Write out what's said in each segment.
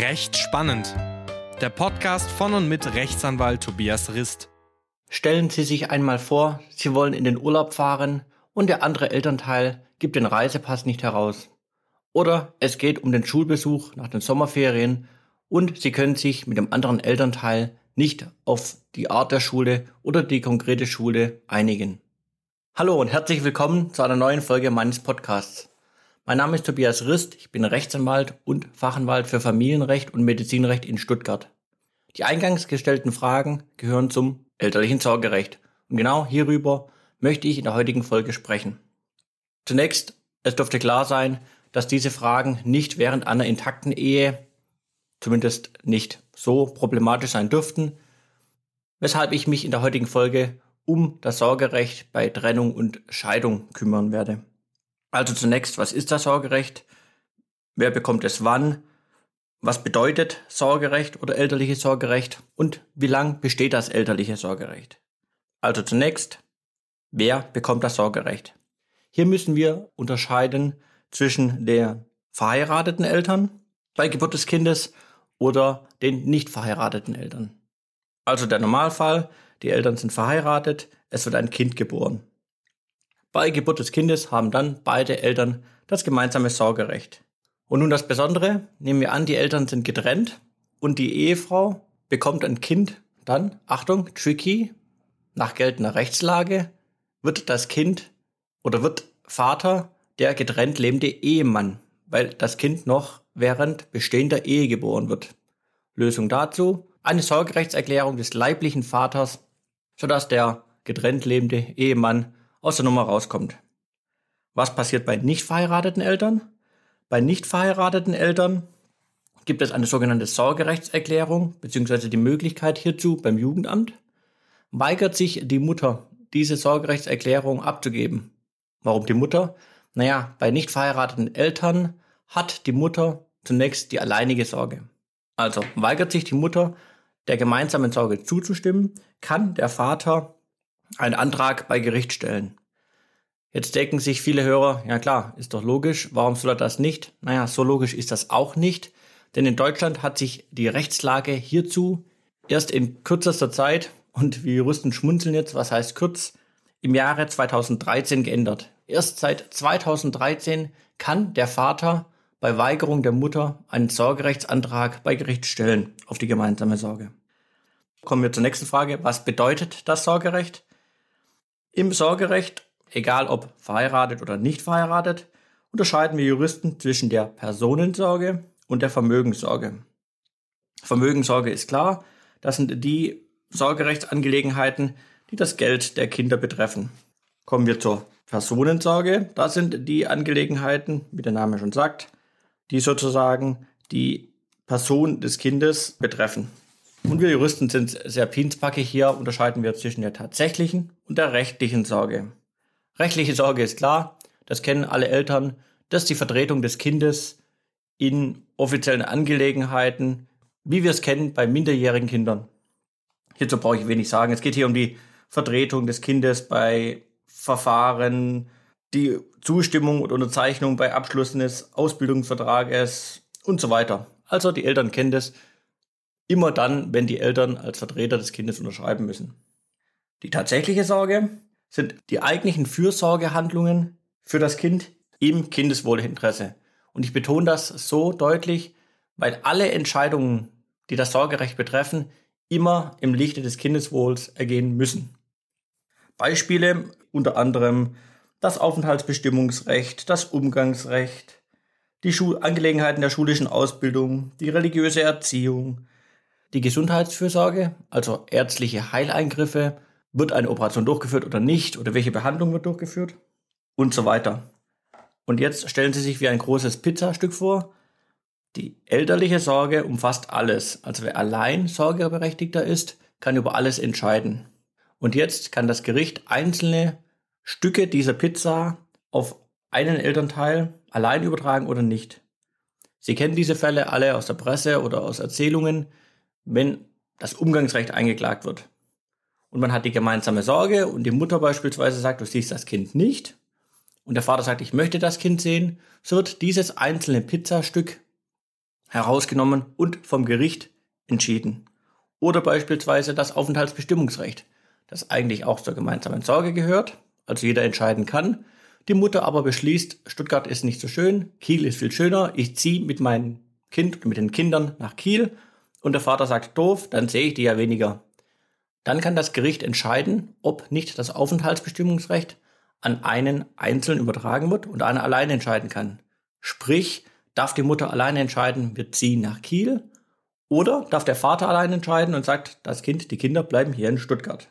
Recht spannend. Der Podcast von und mit Rechtsanwalt Tobias Rist. Stellen Sie sich einmal vor, Sie wollen in den Urlaub fahren und der andere Elternteil gibt den Reisepass nicht heraus. Oder es geht um den Schulbesuch nach den Sommerferien und Sie können sich mit dem anderen Elternteil nicht auf die Art der Schule oder die konkrete Schule einigen. Hallo und herzlich willkommen zu einer neuen Folge meines Podcasts. Mein Name ist Tobias Rist, ich bin Rechtsanwalt und Fachanwalt für Familienrecht und Medizinrecht in Stuttgart. Die eingangs gestellten Fragen gehören zum elterlichen Sorgerecht und genau hierüber möchte ich in der heutigen Folge sprechen. Zunächst, es dürfte klar sein, dass diese Fragen nicht während einer intakten Ehe, zumindest nicht so problematisch sein dürften, weshalb ich mich in der heutigen Folge um das Sorgerecht bei Trennung und Scheidung kümmern werde. Also zunächst, was ist das Sorgerecht? Wer bekommt es wann? Was bedeutet Sorgerecht oder elterliches Sorgerecht? Und wie lang besteht das elterliche Sorgerecht? Also zunächst, wer bekommt das Sorgerecht? Hier müssen wir unterscheiden zwischen der verheirateten Eltern bei Geburt des Kindes oder den nicht verheirateten Eltern. Also der Normalfall, die Eltern sind verheiratet, es wird ein Kind geboren. Bei Geburt des Kindes haben dann beide Eltern das gemeinsame Sorgerecht. Und nun das Besondere, nehmen wir an, die Eltern sind getrennt und die Ehefrau bekommt ein Kind, dann, Achtung, tricky, nach geltender Rechtslage wird das Kind oder wird Vater der getrennt lebende Ehemann, weil das Kind noch während bestehender Ehe geboren wird. Lösung dazu, eine Sorgerechtserklärung des leiblichen Vaters, sodass der getrennt lebende Ehemann aus der Nummer rauskommt. Was passiert bei nicht verheirateten Eltern? Bei nicht verheirateten Eltern gibt es eine sogenannte Sorgerechtserklärung bzw. die Möglichkeit hierzu beim Jugendamt. Weigert sich die Mutter, diese Sorgerechtserklärung abzugeben. Warum die Mutter? Naja, bei nicht verheirateten Eltern hat die Mutter zunächst die alleinige Sorge. Also weigert sich die Mutter, der gemeinsamen Sorge zuzustimmen, kann der Vater einen Antrag bei Gericht stellen. Jetzt denken sich viele Hörer, ja klar, ist doch logisch, warum soll er das nicht? Naja, so logisch ist das auch nicht, denn in Deutschland hat sich die Rechtslage hierzu erst in kürzester Zeit, und wir Juristen schmunzeln jetzt, was heißt kurz, im Jahre 2013 geändert. Erst seit 2013 kann der Vater bei Weigerung der Mutter einen Sorgerechtsantrag bei Gericht stellen auf die gemeinsame Sorge. Kommen wir zur nächsten Frage. Was bedeutet das Sorgerecht? Im Sorgerecht, egal ob verheiratet oder nicht verheiratet, unterscheiden wir Juristen zwischen der Personensorge und der Vermögenssorge. Vermögenssorge ist klar, das sind die Sorgerechtsangelegenheiten, die das Geld der Kinder betreffen. Kommen wir zur Personensorge. Das sind die Angelegenheiten, wie der Name schon sagt, die sozusagen die Person des Kindes betreffen. Und wir Juristen sind sehr pinspackig hier, unterscheiden wir zwischen der tatsächlichen und der rechtlichen Sorge. Rechtliche Sorge ist klar, das kennen alle Eltern, das ist die Vertretung des Kindes in offiziellen Angelegenheiten, wie wir es kennen bei minderjährigen Kindern. Hierzu brauche ich wenig sagen. Es geht hier um die Vertretung des Kindes bei Verfahren, die Zustimmung und Unterzeichnung bei Abschluss eines Ausbildungsvertrages und so weiter. Also die Eltern kennen das. Immer dann, wenn die Eltern als Vertreter des Kindes unterschreiben müssen. Die tatsächliche Sorge sind die eigentlichen Fürsorgehandlungen für das Kind im Kindeswohlinteresse. Und ich betone das so deutlich, weil alle Entscheidungen, die das Sorgerecht betreffen, immer im Lichte des Kindeswohls ergehen müssen. Beispiele unter anderem das Aufenthaltsbestimmungsrecht, das Umgangsrecht, die Schul Angelegenheiten der schulischen Ausbildung, die religiöse Erziehung, die Gesundheitsfürsorge, also ärztliche Heileingriffe, wird eine Operation durchgeführt oder nicht oder welche Behandlung wird durchgeführt und so weiter. Und jetzt stellen Sie sich wie ein großes Pizzastück vor. Die elterliche Sorge umfasst alles. Also wer allein Sorgeberechtigter ist, kann über alles entscheiden. Und jetzt kann das Gericht einzelne Stücke dieser Pizza auf einen Elternteil allein übertragen oder nicht. Sie kennen diese Fälle alle aus der Presse oder aus Erzählungen wenn das Umgangsrecht eingeklagt wird. Und man hat die gemeinsame Sorge und die Mutter beispielsweise sagt, du siehst das Kind nicht. Und der Vater sagt, ich möchte das Kind sehen. So wird dieses einzelne Pizzastück herausgenommen und vom Gericht entschieden. Oder beispielsweise das Aufenthaltsbestimmungsrecht, das eigentlich auch zur gemeinsamen Sorge gehört, also jeder entscheiden kann. Die Mutter aber beschließt, Stuttgart ist nicht so schön, Kiel ist viel schöner, ich ziehe mit meinem Kind mit den Kindern nach Kiel und der Vater sagt doof, dann sehe ich die ja weniger. Dann kann das Gericht entscheiden, ob nicht das Aufenthaltsbestimmungsrecht an einen Einzelnen übertragen wird und einer alleine entscheiden kann. Sprich, darf die Mutter alleine entscheiden, wir ziehen nach Kiel oder darf der Vater alleine entscheiden und sagt, das Kind, die Kinder bleiben hier in Stuttgart.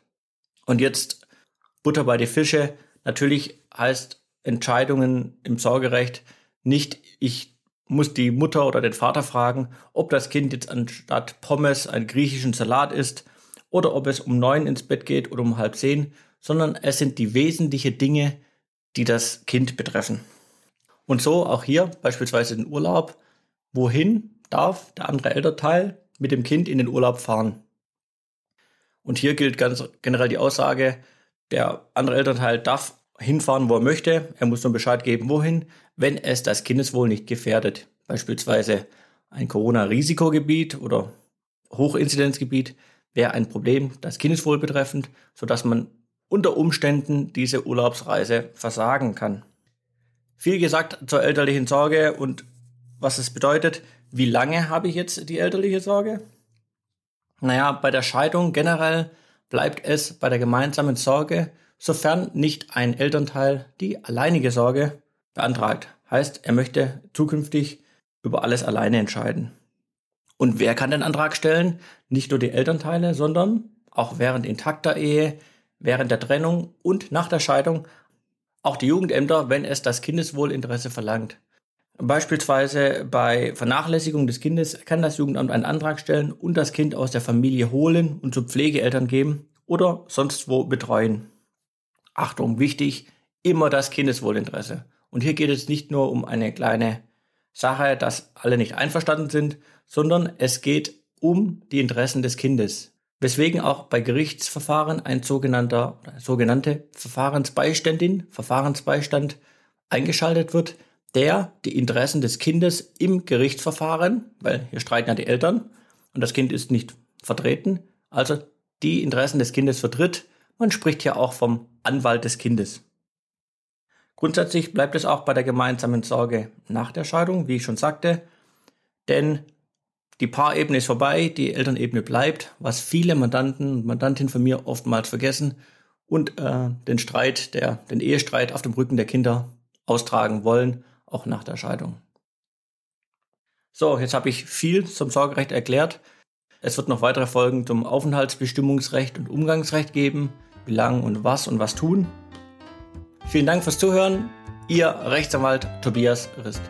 Und jetzt Butter bei die Fische. Natürlich heißt Entscheidungen im Sorgerecht nicht, ich muss die Mutter oder den Vater fragen, ob das Kind jetzt anstatt Pommes einen griechischen Salat isst oder ob es um neun ins Bett geht oder um halb zehn, sondern es sind die wesentlichen Dinge, die das Kind betreffen. Und so auch hier beispielsweise den Urlaub. Wohin darf der andere Elternteil mit dem Kind in den Urlaub fahren? Und hier gilt ganz generell die Aussage, der andere Elternteil darf hinfahren, wo er möchte. Er muss nur Bescheid geben, wohin, wenn es das Kindeswohl nicht gefährdet. Beispielsweise ein Corona-Risikogebiet oder Hochinzidenzgebiet wäre ein Problem, das Kindeswohl betreffend, sodass man unter Umständen diese Urlaubsreise versagen kann. Viel gesagt zur elterlichen Sorge und was es bedeutet. Wie lange habe ich jetzt die elterliche Sorge? Naja, bei der Scheidung generell bleibt es bei der gemeinsamen Sorge, sofern nicht ein Elternteil die alleinige Sorge beantragt. Heißt, er möchte zukünftig über alles alleine entscheiden. Und wer kann den Antrag stellen? Nicht nur die Elternteile, sondern auch während intakter Ehe, während der Trennung und nach der Scheidung auch die Jugendämter, wenn es das Kindeswohlinteresse verlangt. Beispielsweise bei Vernachlässigung des Kindes kann das Jugendamt einen Antrag stellen und das Kind aus der Familie holen und zu Pflegeeltern geben oder sonst wo betreuen. Achtung, wichtig, immer das Kindeswohlinteresse. Und hier geht es nicht nur um eine kleine Sache, dass alle nicht einverstanden sind, sondern es geht um die Interessen des Kindes weswegen auch bei Gerichtsverfahren ein sogenannter sogenannte Verfahrensbeiständin, Verfahrensbeistand eingeschaltet wird, der die Interessen des Kindes im Gerichtsverfahren, weil hier streiten ja die Eltern und das Kind ist nicht vertreten, also die Interessen des Kindes vertritt. Man spricht hier auch vom Anwalt des Kindes. Grundsätzlich bleibt es auch bei der gemeinsamen Sorge nach der Scheidung, wie ich schon sagte, denn die Paarebene ist vorbei, die Elternebene bleibt, was viele Mandanten und Mandantinnen von mir oftmals vergessen und äh, den Streit, der, den Ehestreit auf dem Rücken der Kinder austragen wollen, auch nach der Scheidung. So, jetzt habe ich viel zum Sorgerecht erklärt. Es wird noch weitere Folgen zum Aufenthaltsbestimmungsrecht und Umgangsrecht geben, wie lang und was und was tun. Vielen Dank fürs Zuhören. Ihr Rechtsanwalt Tobias Rist.